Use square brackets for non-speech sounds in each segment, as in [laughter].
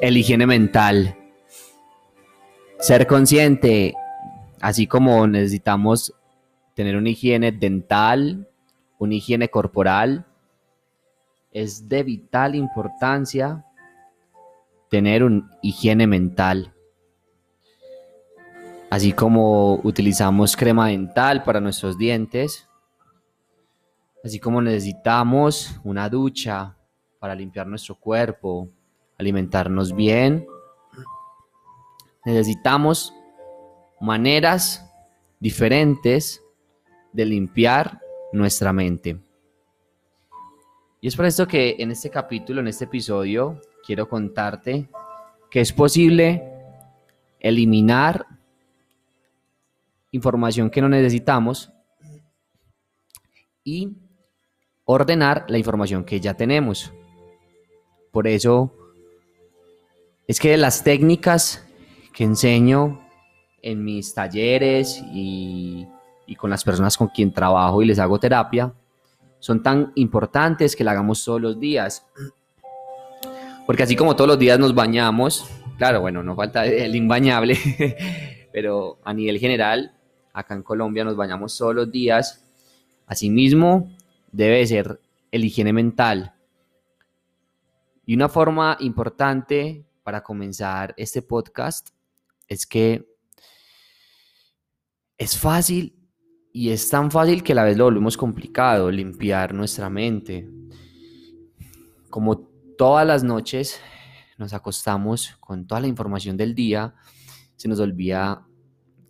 el higiene mental. Ser consciente, así como necesitamos tener una higiene dental, una higiene corporal, es de vital importancia tener una higiene mental. Así como utilizamos crema dental para nuestros dientes, así como necesitamos una ducha para limpiar nuestro cuerpo, alimentarnos bien, necesitamos maneras diferentes de limpiar nuestra mente. Y es por esto que en este capítulo, en este episodio, quiero contarte que es posible eliminar información que no necesitamos y ordenar la información que ya tenemos. Por eso es que las técnicas que enseño en mis talleres y, con las personas con quien trabajo y les hago terapia son tan importantes que la hagamos todos los días. Porque así como todos los días nos bañamos, claro, bueno, no falta el imbañable, [laughs] pero a nivel general, acá en Colombia nos bañamos todos los días. Asimismo, debe ser el higiene mental. Y una forma importante para comenzar este podcast es que es fácil y es tan fácil que a la vez lo volvemos complicado, limpiar nuestra mente. Como todas las noches nos acostamos con toda la información del día, se nos olvida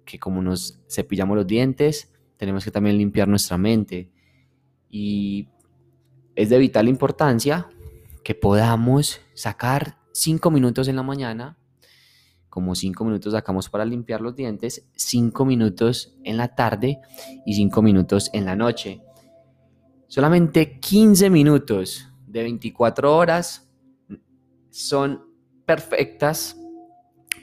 que como nos cepillamos los dientes, tenemos que también limpiar nuestra mente. Y es de vital importancia que podamos sacar cinco minutos en la mañana, como cinco minutos sacamos para limpiar los dientes, cinco minutos en la tarde y cinco minutos en la noche. Solamente 15 minutos de 24 horas son perfectas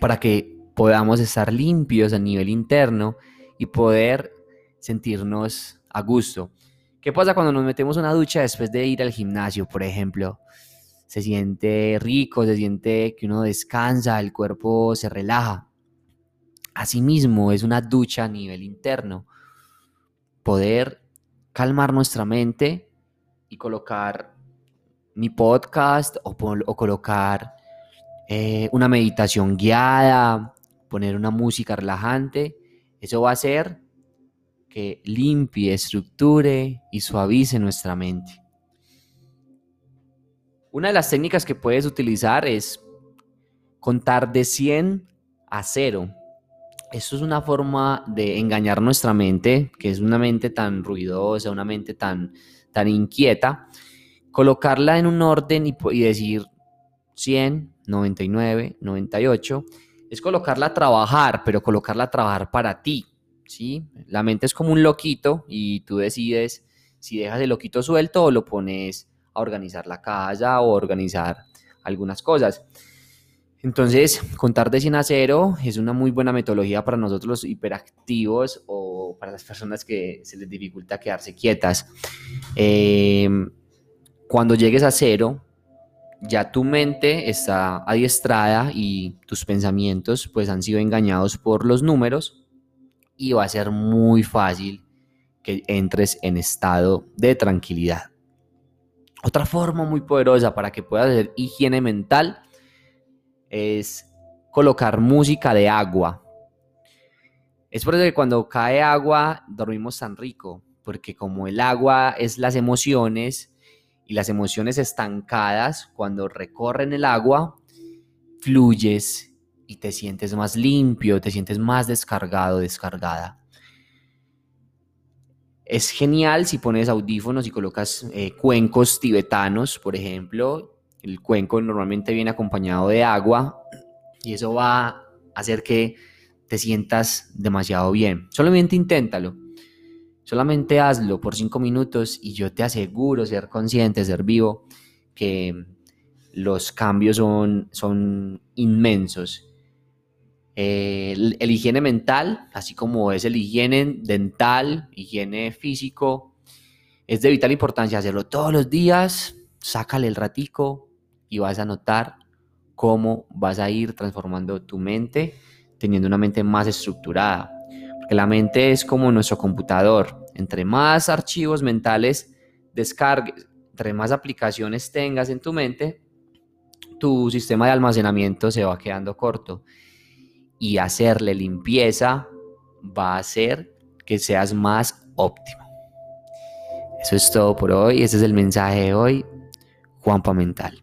para que podamos estar limpios a nivel interno y poder sentirnos a gusto. ¿Qué pasa cuando nos metemos una ducha después de ir al gimnasio, por ejemplo? Se siente rico, se siente que uno descansa, el cuerpo se relaja. Asimismo, es una ducha a nivel interno. Poder calmar nuestra mente y colocar mi podcast o, colocar eh, una meditación guiada, poner una música relajante. Eso va a hacer que limpie, estructure y suavice nuestra mente. Una de las técnicas que puedes utilizar es contar de 100 a 0. Eso es una forma de engañar nuestra mente, que es una mente tan ruidosa, una mente tan, tan inquieta, colocarla en un orden y, y decir 100, 99, 98, es colocarla a trabajar, pero colocarla a trabajar para ti, ¿sí? La mente es como un loquito y tú decides si dejas el loquito suelto o lo pones a organizar la casa o organizar algunas cosas. Entonces, contar de 100 a 0 es una muy buena metodología para nosotros los hiperactivos o para las personas que se les dificulta quedarse quietas. Em, cuando llegues a cero, ya tu mente está adiestrada y tus pensamientos pues han sido engañados por los números y va a ser muy fácil que entres en estado de tranquilidad. Otra forma muy poderosa para que puedas hacer higiene mental es colocar música de agua. Es por eso que cuando cae agua dormimos tan rico, porque como el agua es las emociones y las emociones estancadas, cuando recorren el agua, fluyes y te sientes más limpio, te sientes más descargado, descargada. Es genial si pones audífonos y colocas eh, cuencos tibetanos, por ejemplo. El cuenco normalmente viene acompañado de agua y eso va a hacer que te sientas demasiado bien. Solamente inténtalo. Solamente hazlo por cinco minutos y yo te aseguro ser consciente, ser vivo, que los cambios son, son inmensos el, higiene mental, así como es el higiene dental, higiene físico, es de vital importancia hacerlo todos los días, sácale el ratico y vas a notar cómo vas a ir transformando tu mente teniendo una mente más estructurada. Porque la mente es como nuestro computador. Entre más archivos mentales descargues, entre más aplicaciones tengas en tu mente, tu sistema de almacenamiento se va quedando corto. Y hacerle limpieza va a hacer que seas más óptimo. Eso es todo por hoy. Ese es el mensaje de hoy. Juanpa Mental.